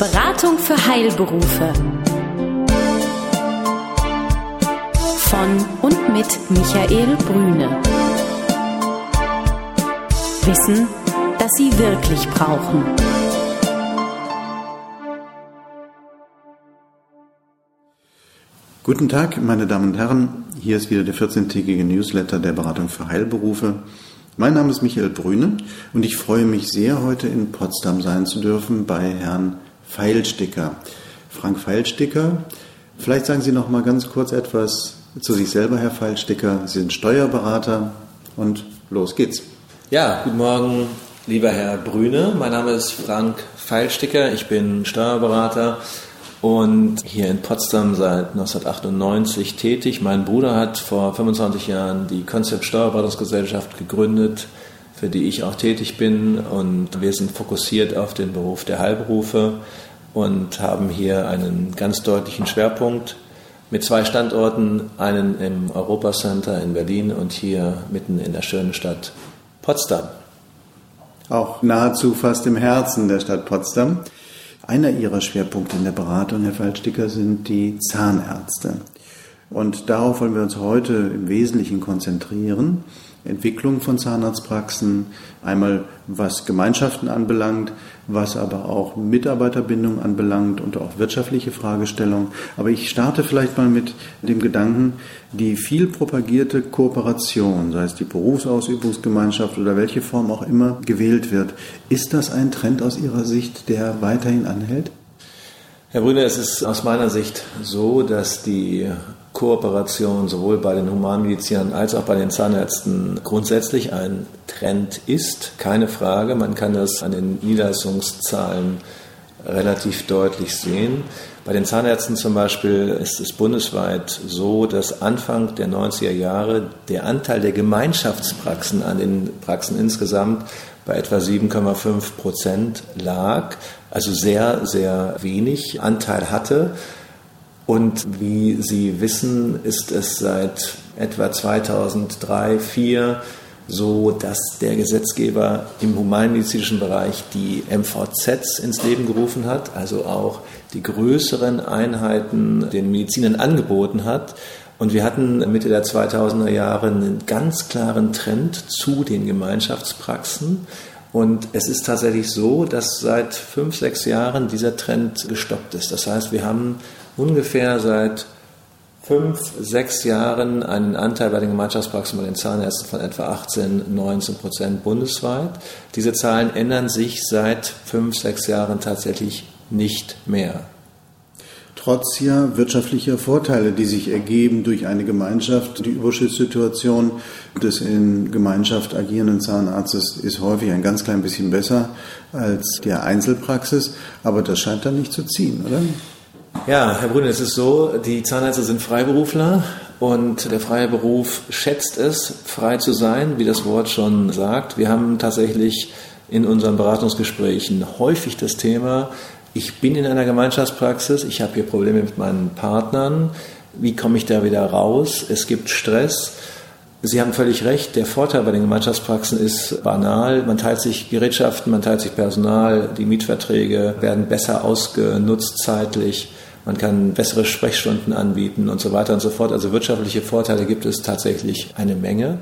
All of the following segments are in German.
Beratung für Heilberufe. Von und mit Michael Brüne. Wissen, das Sie wirklich brauchen. Guten Tag, meine Damen und Herren. Hier ist wieder der 14-tägige Newsletter der Beratung für Heilberufe. Mein Name ist Michael Brüne und ich freue mich sehr, heute in Potsdam sein zu dürfen bei Herrn Feilsticker. Frank Feilsticker, vielleicht sagen Sie noch mal ganz kurz etwas zu sich selber, Herr Feilsticker. Sie sind Steuerberater und los geht's. Ja, guten Morgen, lieber Herr Brüne. Mein Name ist Frank Feilsticker. Ich bin Steuerberater und hier in Potsdam seit 1998 tätig. Mein Bruder hat vor 25 Jahren die Konzept Steuerberatungsgesellschaft gegründet, für die ich auch tätig bin und wir sind fokussiert auf den Beruf der Heilberufe und haben hier einen ganz deutlichen Schwerpunkt mit zwei Standorten, einen im Europacenter in Berlin und hier mitten in der schönen Stadt Potsdam. Auch nahezu fast im Herzen der Stadt Potsdam. Einer Ihrer Schwerpunkte in der Beratung, Herr Fallsticker, sind die Zahnärzte. Und darauf wollen wir uns heute im Wesentlichen konzentrieren. Entwicklung von Zahnarztpraxen, einmal was Gemeinschaften anbelangt, was aber auch Mitarbeiterbindung anbelangt und auch wirtschaftliche Fragestellungen. Aber ich starte vielleicht mal mit dem Gedanken, die viel propagierte Kooperation, sei es die Berufsausübungsgemeinschaft oder welche Form auch immer gewählt wird, ist das ein Trend aus Ihrer Sicht, der weiterhin anhält? Herr Brüner, es ist aus meiner Sicht so, dass die Kooperation sowohl bei den Humanmedizinern als auch bei den Zahnärzten grundsätzlich ein Trend ist. Keine Frage, man kann das an den Niederlassungszahlen relativ deutlich sehen. Bei den Zahnärzten zum Beispiel ist es bundesweit so, dass Anfang der 90er Jahre der Anteil der Gemeinschaftspraxen an den Praxen insgesamt bei etwa 7,5 Prozent lag, also sehr, sehr wenig Anteil hatte. Und wie Sie wissen, ist es seit etwa 2003, 2004 so, dass der Gesetzgeber im humanmedizinischen Bereich die MVZs ins Leben gerufen hat, also auch die größeren Einheiten den Medizinern angeboten hat. Und wir hatten Mitte der 2000er Jahre einen ganz klaren Trend zu den Gemeinschaftspraxen. Und es ist tatsächlich so, dass seit fünf, sechs Jahren dieser Trend gestoppt ist. Das heißt, wir haben ungefähr seit fünf, sechs Jahren einen Anteil bei den Gemeinschaftspraxen bei den Zahnärzten von etwa 18, 19 Prozent bundesweit. Diese Zahlen ändern sich seit fünf, sechs Jahren tatsächlich nicht mehr. Trotz ja wirtschaftlicher Vorteile, die sich ergeben durch eine Gemeinschaft, die Überschusssituation des in Gemeinschaft agierenden Zahnarztes ist häufig ein ganz klein bisschen besser als der Einzelpraxis, aber das scheint dann nicht zu ziehen, oder? Ja, Herr Brünner, es ist so, die Zahnärzte sind Freiberufler und der freie Beruf schätzt es, frei zu sein, wie das Wort schon sagt. Wir haben tatsächlich in unseren Beratungsgesprächen häufig das Thema, ich bin in einer Gemeinschaftspraxis, ich habe hier Probleme mit meinen Partnern, wie komme ich da wieder raus? Es gibt Stress. Sie haben völlig recht, der Vorteil bei den Gemeinschaftspraxen ist banal. Man teilt sich Gerätschaften, man teilt sich Personal, die Mietverträge werden besser ausgenutzt zeitlich man kann bessere Sprechstunden anbieten und so weiter und so fort. Also wirtschaftliche Vorteile gibt es tatsächlich eine Menge.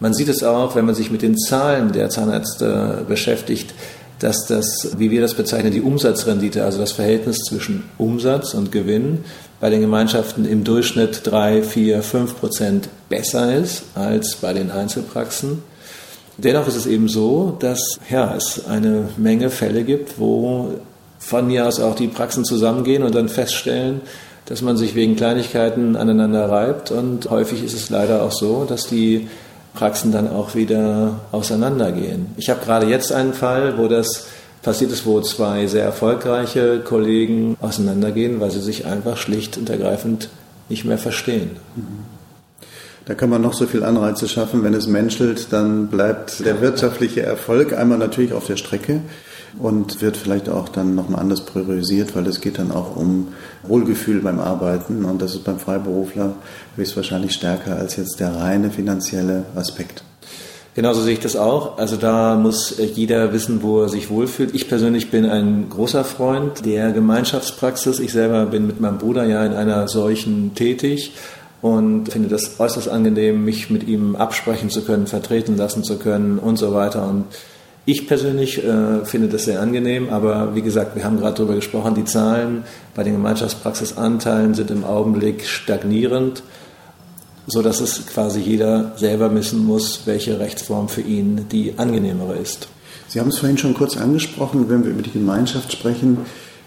Man sieht es auch, wenn man sich mit den Zahlen der Zahnärzte beschäftigt, dass das, wie wir das bezeichnen, die Umsatzrendite, also das Verhältnis zwischen Umsatz und Gewinn bei den Gemeinschaften im Durchschnitt drei, vier, fünf Prozent besser ist als bei den Einzelpraxen. Dennoch ist es eben so, dass ja, es eine Menge Fälle gibt, wo von mir aus auch die Praxen zusammengehen und dann feststellen, dass man sich wegen Kleinigkeiten aneinander reibt. Und häufig ist es leider auch so, dass die Praxen dann auch wieder auseinandergehen. Ich habe gerade jetzt einen Fall, wo das passiert ist, wo zwei sehr erfolgreiche Kollegen auseinandergehen, weil sie sich einfach schlicht und ergreifend nicht mehr verstehen. Da kann man noch so viel Anreize schaffen. Wenn es menschelt, dann bleibt der wirtschaftliche Erfolg einmal natürlich auf der Strecke und wird vielleicht auch dann nochmal anders priorisiert, weil es geht dann auch um Wohlgefühl beim Arbeiten und das ist beim Freiberufler höchstwahrscheinlich stärker als jetzt der reine finanzielle Aspekt. Genauso sehe ich das auch. Also da muss jeder wissen, wo er sich wohlfühlt. Ich persönlich bin ein großer Freund der Gemeinschaftspraxis. Ich selber bin mit meinem Bruder ja in einer solchen tätig und finde das äußerst angenehm, mich mit ihm absprechen zu können, vertreten lassen zu können und so weiter. Und ich persönlich äh, finde das sehr angenehm, aber wie gesagt, wir haben gerade darüber gesprochen, die Zahlen bei den Gemeinschaftspraxisanteilen sind im Augenblick stagnierend so dass es quasi jeder selber wissen muss, welche Rechtsform für ihn die angenehmere ist. Sie haben es vorhin schon kurz angesprochen, wenn wir über die Gemeinschaft sprechen,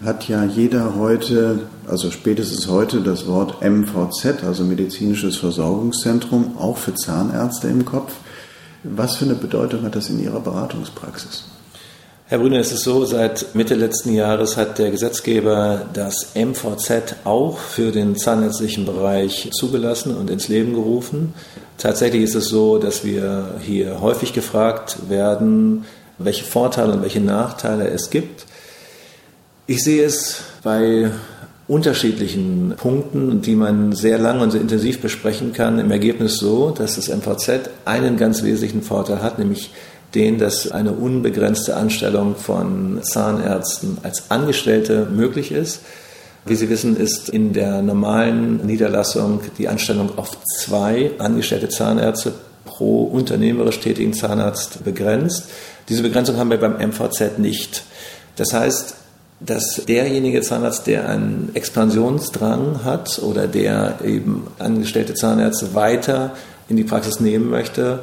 hat ja jeder heute, also spätestens heute, das Wort MVZ, also medizinisches Versorgungszentrum, auch für Zahnärzte im Kopf. Was für eine Bedeutung hat das in Ihrer Beratungspraxis? Herr Brüner, es ist so, seit Mitte letzten Jahres hat der Gesetzgeber das MVZ auch für den zahnärztlichen Bereich zugelassen und ins Leben gerufen. Tatsächlich ist es so, dass wir hier häufig gefragt werden, welche Vorteile und welche Nachteile es gibt. Ich sehe es bei unterschiedlichen Punkten, die man sehr lang und sehr intensiv besprechen kann, im Ergebnis so, dass das MVZ einen ganz wesentlichen Vorteil hat, nämlich den, dass eine unbegrenzte Anstellung von Zahnärzten als Angestellte möglich ist. Wie Sie wissen, ist in der normalen Niederlassung die Anstellung auf zwei angestellte Zahnärzte pro unternehmerisch tätigen Zahnarzt begrenzt. Diese Begrenzung haben wir beim MVZ nicht. Das heißt, dass derjenige Zahnarzt, der einen Expansionsdrang hat oder der eben angestellte Zahnärzte weiter in die Praxis nehmen möchte,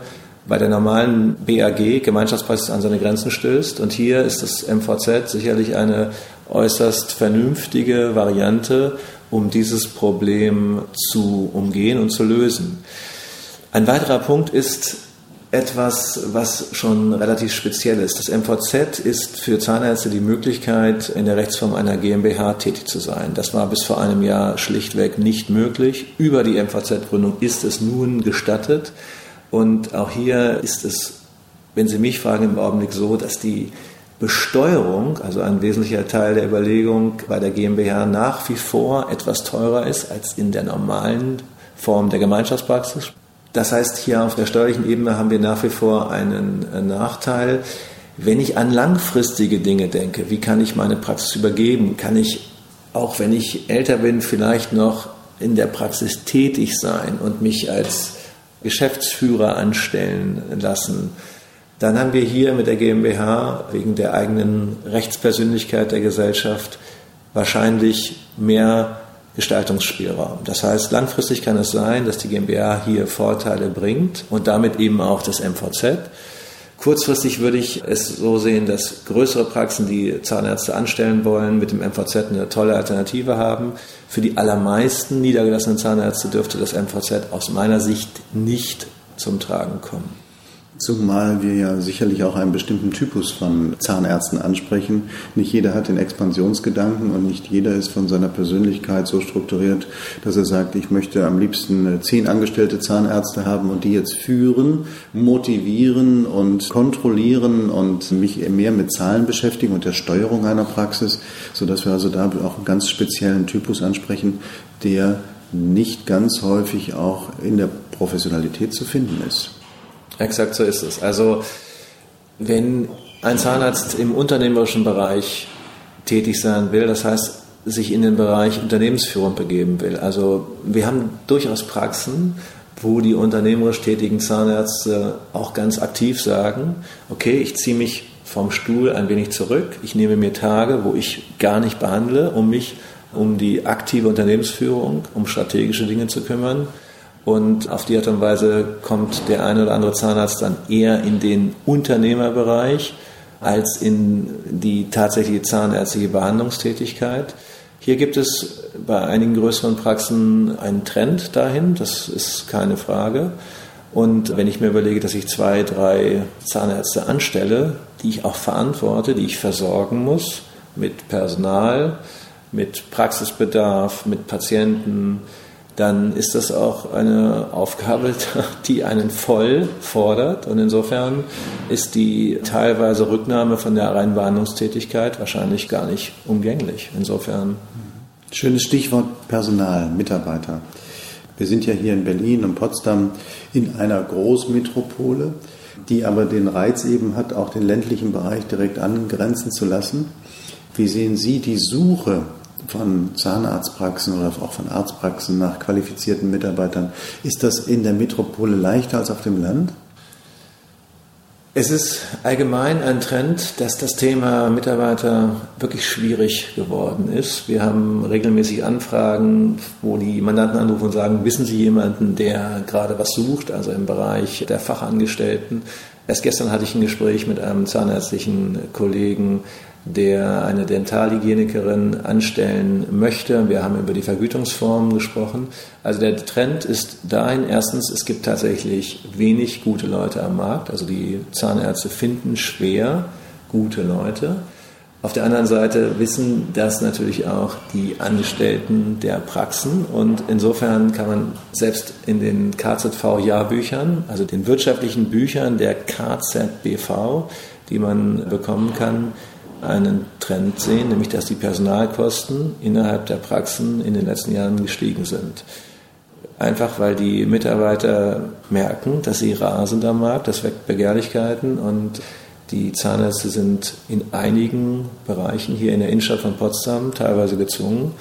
bei der normalen BAG, Gemeinschaftspraxis, an seine Grenzen stößt. Und hier ist das MVZ sicherlich eine äußerst vernünftige Variante, um dieses Problem zu umgehen und zu lösen. Ein weiterer Punkt ist etwas, was schon relativ speziell ist. Das MVZ ist für Zahnärzte die Möglichkeit, in der Rechtsform einer GmbH tätig zu sein. Das war bis vor einem Jahr schlichtweg nicht möglich. Über die MVZ-Gründung ist es nun gestattet. Und auch hier ist es, wenn Sie mich fragen, im Augenblick so, dass die Besteuerung, also ein wesentlicher Teil der Überlegung bei der GmbH nach wie vor etwas teurer ist als in der normalen Form der Gemeinschaftspraxis. Das heißt, hier auf der steuerlichen Ebene haben wir nach wie vor einen äh, Nachteil. Wenn ich an langfristige Dinge denke, wie kann ich meine Praxis übergeben? Kann ich, auch wenn ich älter bin, vielleicht noch in der Praxis tätig sein und mich als Geschäftsführer anstellen lassen. Dann haben wir hier mit der GmbH wegen der eigenen Rechtspersönlichkeit der Gesellschaft wahrscheinlich mehr Gestaltungsspielraum. Das heißt, langfristig kann es sein, dass die GmbH hier Vorteile bringt und damit eben auch das MVZ. Kurzfristig würde ich es so sehen, dass größere Praxen, die Zahnärzte anstellen wollen, mit dem MVZ eine tolle Alternative haben. Für die allermeisten niedergelassenen Zahnärzte dürfte das MVZ aus meiner Sicht nicht zum Tragen kommen. Zumal wir ja sicherlich auch einen bestimmten Typus von Zahnärzten ansprechen. Nicht jeder hat den Expansionsgedanken und nicht jeder ist von seiner Persönlichkeit so strukturiert, dass er sagt, ich möchte am liebsten äh, zehn angestellte Zahnärzte haben und die jetzt führen, motivieren und kontrollieren und mich mehr mit Zahlen beschäftigen und der Steuerung einer Praxis, sodass wir also da auch einen ganz speziellen Typus ansprechen, der nicht ganz häufig auch in der Professionalität zu finden ist. Exakt so ist es. Also wenn ein Zahnarzt im unternehmerischen Bereich tätig sein will, das heißt, sich in den Bereich Unternehmensführung begeben will. Also wir haben durchaus Praxen, wo die unternehmerisch tätigen Zahnärzte auch ganz aktiv sagen, okay, ich ziehe mich vom Stuhl ein wenig zurück, ich nehme mir Tage, wo ich gar nicht behandle, um mich um die aktive Unternehmensführung, um strategische Dinge zu kümmern und auf die Art und Weise kommt der eine oder andere Zahnarzt dann eher in den Unternehmerbereich als in die tatsächliche zahnärztliche Behandlungstätigkeit. Hier gibt es bei einigen größeren Praxen einen Trend dahin, das ist keine Frage. Und wenn ich mir überlege, dass ich zwei, drei Zahnärzte anstelle, die ich auch verantworte, die ich versorgen muss mit Personal, mit Praxisbedarf, mit Patienten, dann ist das auch eine Aufgabe, die einen voll fordert. Und insofern ist die teilweise Rücknahme von der reinen Behandlungstätigkeit wahrscheinlich gar nicht umgänglich. Insofern. Schönes Stichwort Personal, Mitarbeiter. Wir sind ja hier in Berlin und Potsdam in einer Großmetropole. die aber den Reiz eben hat, auch den ländlichen Bereich direkt angrenzen zu lassen. Wie sehen Sie die Suche von Zahnarztpraxen oder auch von Arztpraxen nach qualifizierten Mitarbeitern? Ist das in der Metropole leichter als auf dem Land? Es ist allgemein ein Trend, dass das Thema Mitarbeiter wirklich schwierig geworden ist. Wir haben regelmäßig Anfragen, wo die Mandanten anrufen und sagen, wissen Sie jemanden, der gerade was sucht, also im Bereich der Fachangestellten. Erst gestern hatte ich ein Gespräch mit einem zahnärztlichen Kollegen, der eine Dentalhygienikerin anstellen möchte. Wir haben über die Vergütungsformen gesprochen. Also der Trend ist dahin, erstens, es gibt tatsächlich wenig gute Leute am Markt. Also die Zahnärzte finden schwer gute Leute. Auf der anderen Seite wissen das natürlich auch die Angestellten der Praxen und insofern kann man selbst in den KZV-Jahrbüchern, also den wirtschaftlichen Büchern der KZBV, die man bekommen kann, einen Trend sehen, nämlich dass die Personalkosten innerhalb der Praxen in den letzten Jahren gestiegen sind. Einfach weil die Mitarbeiter merken, dass sie rasen am Markt, das weckt Begehrlichkeiten und die Zahnärzte sind in einigen Bereichen hier in der Innenstadt von Potsdam teilweise gezwungen,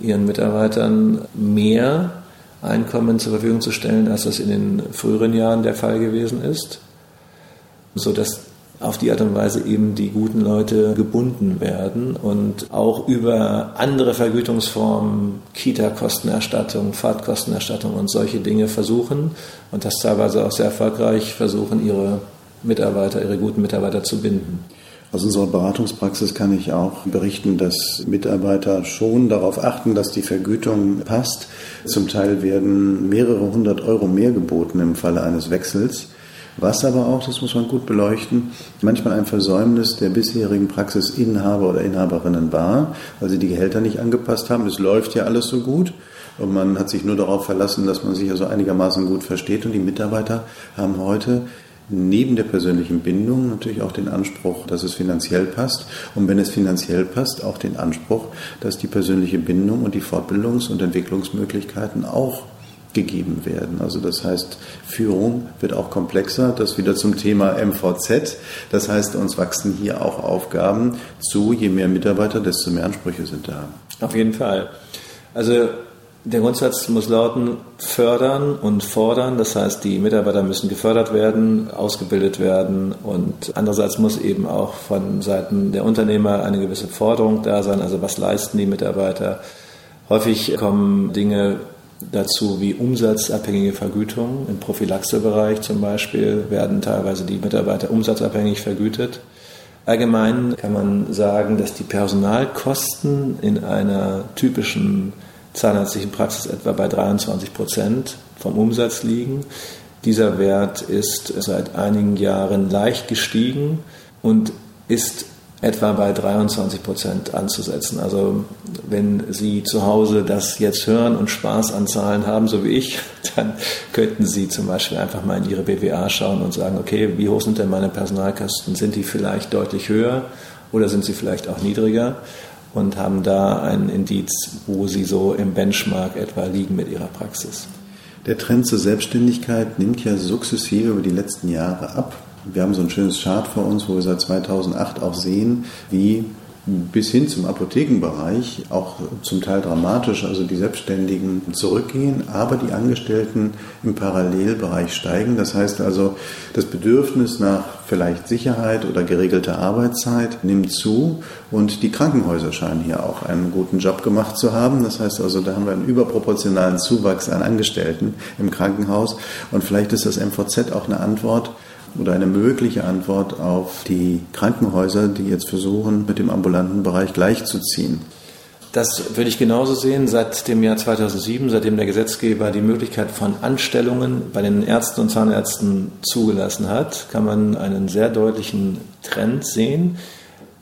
ihren Mitarbeitern mehr Einkommen zur Verfügung zu stellen, als das in den früheren Jahren der Fall gewesen ist, sodass auf die Art und Weise eben die guten Leute gebunden werden und auch über andere Vergütungsformen, Kita-Kostenerstattung, Fahrtkostenerstattung und solche Dinge versuchen und das teilweise auch sehr erfolgreich versuchen, ihre Mitarbeiter, ihre guten Mitarbeiter zu binden. Aus unserer Beratungspraxis kann ich auch berichten, dass Mitarbeiter schon darauf achten, dass die Vergütung passt. Zum Teil werden mehrere hundert Euro mehr geboten im Falle eines Wechsels. Was aber auch, das muss man gut beleuchten, manchmal ein Versäumnis der bisherigen Praxisinhaber oder Inhaberinnen war, weil sie die Gehälter nicht angepasst haben. Es läuft ja alles so gut. Und man hat sich nur darauf verlassen, dass man sich also einigermaßen gut versteht. Und die Mitarbeiter haben heute neben der persönlichen Bindung natürlich auch den Anspruch, dass es finanziell passt. Und wenn es finanziell passt, auch den Anspruch, dass die persönliche Bindung und die Fortbildungs- und Entwicklungsmöglichkeiten auch gegeben werden. Also das heißt, Führung wird auch komplexer. Das wieder zum Thema MVZ. Das heißt, uns wachsen hier auch Aufgaben zu. Je mehr Mitarbeiter, desto mehr Ansprüche sind da. Auf jeden Fall. Also der Grundsatz muss lauten, fördern und fordern. Das heißt, die Mitarbeiter müssen gefördert werden, ausgebildet werden und andererseits muss eben auch von Seiten der Unternehmer eine gewisse Forderung da sein. Also was leisten die Mitarbeiter? Häufig kommen Dinge dazu wie umsatzabhängige Vergütung. Im Prophylaxebereich zum Beispiel werden teilweise die Mitarbeiter umsatzabhängig vergütet. Allgemein kann man sagen, dass die Personalkosten in einer typischen zahnärztlichen Praxis etwa bei 23 Prozent vom Umsatz liegen. Dieser Wert ist seit einigen Jahren leicht gestiegen und ist etwa bei 23 Prozent anzusetzen. Also wenn Sie zu Hause das jetzt hören und Spaß an Zahlen haben, so wie ich, dann könnten Sie zum Beispiel einfach mal in Ihre BWA schauen und sagen, okay, wie hoch sind denn meine Personalkosten? Sind die vielleicht deutlich höher oder sind sie vielleicht auch niedriger? Und haben da ein Indiz, wo Sie so im Benchmark etwa liegen mit Ihrer Praxis. Der Trend zur Selbstständigkeit nimmt ja sukzessive über die letzten Jahre ab. Wir haben so ein schönes Chart vor uns, wo wir seit 2008 auch sehen, wie bis hin zum Apothekenbereich auch zum Teil dramatisch, also die Selbstständigen zurückgehen, aber die Angestellten im Parallelbereich steigen. Das heißt also, das Bedürfnis nach vielleicht Sicherheit oder geregelter Arbeitszeit nimmt zu und die Krankenhäuser scheinen hier auch einen guten Job gemacht zu haben. Das heißt also, da haben wir einen überproportionalen Zuwachs an Angestellten im Krankenhaus und vielleicht ist das MVZ auch eine Antwort, oder eine mögliche Antwort auf die Krankenhäuser, die jetzt versuchen, mit dem ambulanten Bereich gleichzuziehen. Das würde ich genauso sehen. Seit dem Jahr 2007, seitdem der Gesetzgeber die Möglichkeit von Anstellungen bei den Ärzten und Zahnärzten zugelassen hat, kann man einen sehr deutlichen Trend sehen,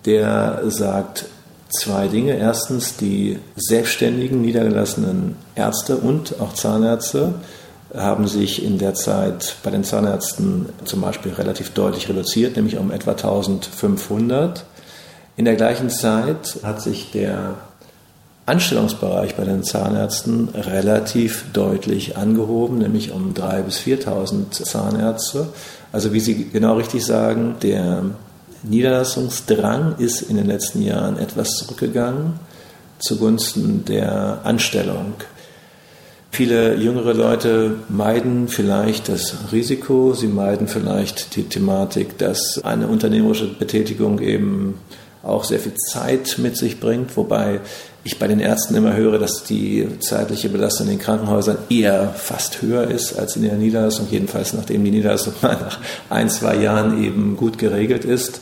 der sagt zwei Dinge. Erstens, die selbstständigen, niedergelassenen Ärzte und auch Zahnärzte haben sich in der Zeit bei den Zahnärzten zum Beispiel relativ deutlich reduziert, nämlich um etwa 1500. In der gleichen Zeit hat sich der Anstellungsbereich bei den Zahnärzten relativ deutlich angehoben, nämlich um 3.000 bis 4.000 Zahnärzte. Also wie Sie genau richtig sagen, der Niederlassungsdrang ist in den letzten Jahren etwas zurückgegangen zugunsten der Anstellung. Viele jüngere Leute meiden vielleicht das Risiko, sie meiden vielleicht die Thematik, dass eine unternehmerische Betätigung eben auch sehr viel Zeit mit sich bringt, wobei ich bei den Ärzten immer höre, dass die zeitliche Belastung in den Krankenhäusern eher fast höher ist als in der Niederlassung, jedenfalls nachdem die Niederlassung mal nach ein, zwei Jahren eben gut geregelt ist.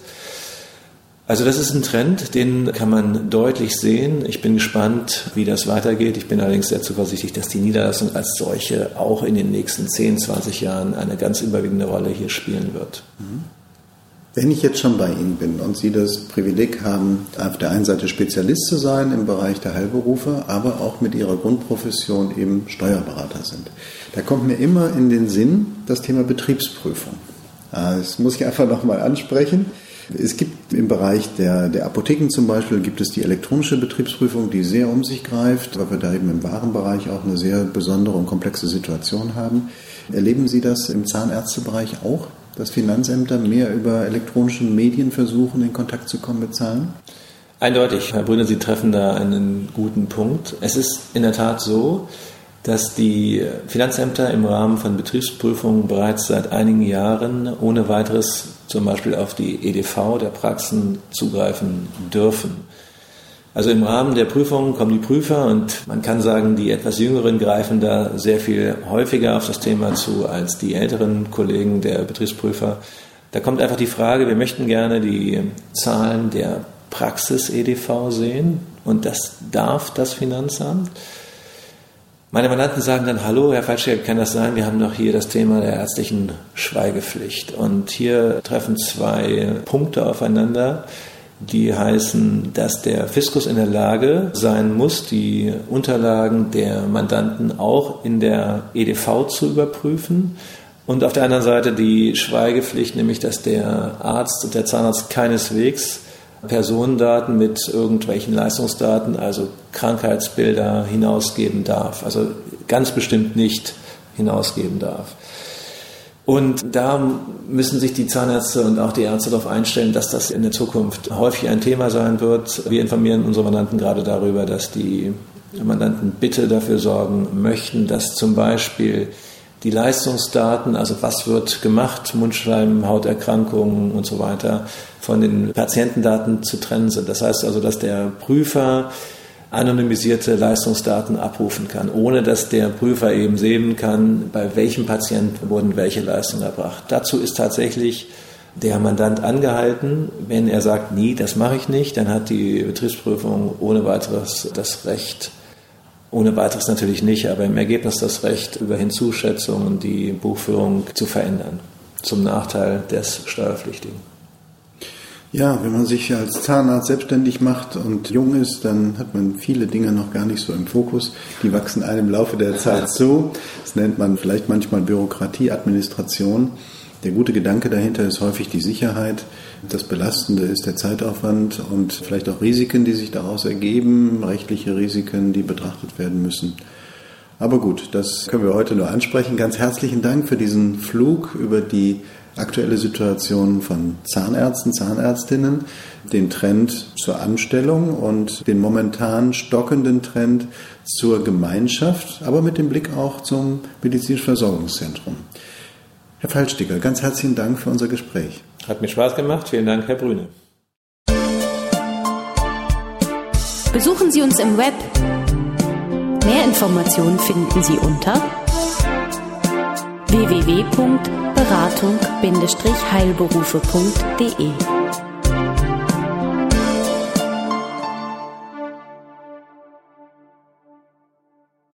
Also das ist ein Trend, den kann man deutlich sehen. Ich bin gespannt, wie das weitergeht. Ich bin allerdings sehr zuversichtlich, dass die Niederlassung als solche auch in den nächsten 10, 20 Jahren eine ganz überwiegende Rolle hier spielen wird. Mhm. Wenn ich jetzt schon bei Ihnen bin und Sie das Privileg haben, auf der einen Seite Spezialist zu sein im Bereich der Heilberufe, aber auch mit Ihrer Grundprofession eben Steuerberater sind, da kommt mir immer in den Sinn das Thema Betriebsprüfung. Das muss ich einfach nochmal ansprechen. Es gibt im Bereich der, der Apotheken zum Beispiel gibt es die elektronische Betriebsprüfung, die sehr um sich greift, weil wir da eben im Warenbereich auch eine sehr besondere und komplexe Situation haben. Erleben Sie das im Zahnärztebereich auch? dass Finanzämter mehr über elektronische Medien versuchen, in Kontakt zu kommen mit Zahlen? Eindeutig, Herr Brünner, Sie treffen da einen guten Punkt. Es ist in der Tat so, dass die Finanzämter im Rahmen von Betriebsprüfungen bereits seit einigen Jahren ohne weiteres zum Beispiel auf die EDV der Praxen zugreifen dürfen. Also im Rahmen der Prüfungen kommen die Prüfer und man kann sagen, die etwas Jüngeren greifen da sehr viel häufiger auf das Thema zu als die älteren Kollegen der Betriebsprüfer. Da kommt einfach die Frage, wir möchten gerne die Zahlen der Praxis-EDV sehen und das darf das Finanzamt. Meine Mandanten sagen dann, hallo, Herr Falschek, kann das sein? Wir haben doch hier das Thema der ärztlichen Schweigepflicht. Und hier treffen zwei Punkte aufeinander die heißen, dass der Fiskus in der Lage sein muss, die Unterlagen der Mandanten auch in der EDV zu überprüfen. Und auf der anderen Seite die Schweigepflicht, nämlich dass der Arzt und der Zahnarzt keineswegs Personendaten mit irgendwelchen Leistungsdaten, also Krankheitsbilder hinausgeben darf. Also ganz bestimmt nicht hinausgeben darf. Und da müssen sich die Zahnärzte und auch die Ärzte darauf einstellen, dass das in der Zukunft häufig ein Thema sein wird. Wir informieren unsere Mandanten gerade darüber, dass die Mandanten bitte dafür sorgen möchten, dass zum Beispiel die Leistungsdaten, also was wird gemacht, Mundschleim, Hauterkrankungen und so weiter, von den Patientendaten zu trennen sind. Das heißt also, dass der Prüfer anonymisierte Leistungsdaten abrufen kann, ohne dass der Prüfer eben sehen kann, bei welchem Patienten wurden welche Leistungen erbracht. Dazu ist tatsächlich der Mandant angehalten. Wenn er sagt, nie, das mache ich nicht, dann hat die Betriebsprüfung ohne weiteres das Recht, ohne weiteres natürlich nicht, aber im Ergebnis das Recht, über Hinzuschätzungen die Buchführung zu verändern, zum Nachteil des Steuerpflichtigen. Ja, wenn man sich als Zahnarzt selbstständig macht und jung ist, dann hat man viele Dinge noch gar nicht so im Fokus. Die wachsen einem im Laufe der Zeit zu. Das nennt man vielleicht manchmal Bürokratie, Administration. Der gute Gedanke dahinter ist häufig die Sicherheit. Das Belastende ist der Zeitaufwand und vielleicht auch Risiken, die sich daraus ergeben, rechtliche Risiken, die betrachtet werden müssen. Aber gut, das können wir heute nur ansprechen. Ganz herzlichen Dank für diesen Flug über die aktuelle Situation von Zahnärzten, Zahnärztinnen, den Trend zur Anstellung und den momentan stockenden Trend zur Gemeinschaft, aber mit dem Blick auch zum medizinischen Versorgungszentrum. Herr Falsticker, ganz herzlichen Dank für unser Gespräch. Hat mir Spaß gemacht. Vielen Dank, Herr Brüne. Besuchen Sie uns im Web. Mehr Informationen finden Sie unter www.beratung-heilberufe.de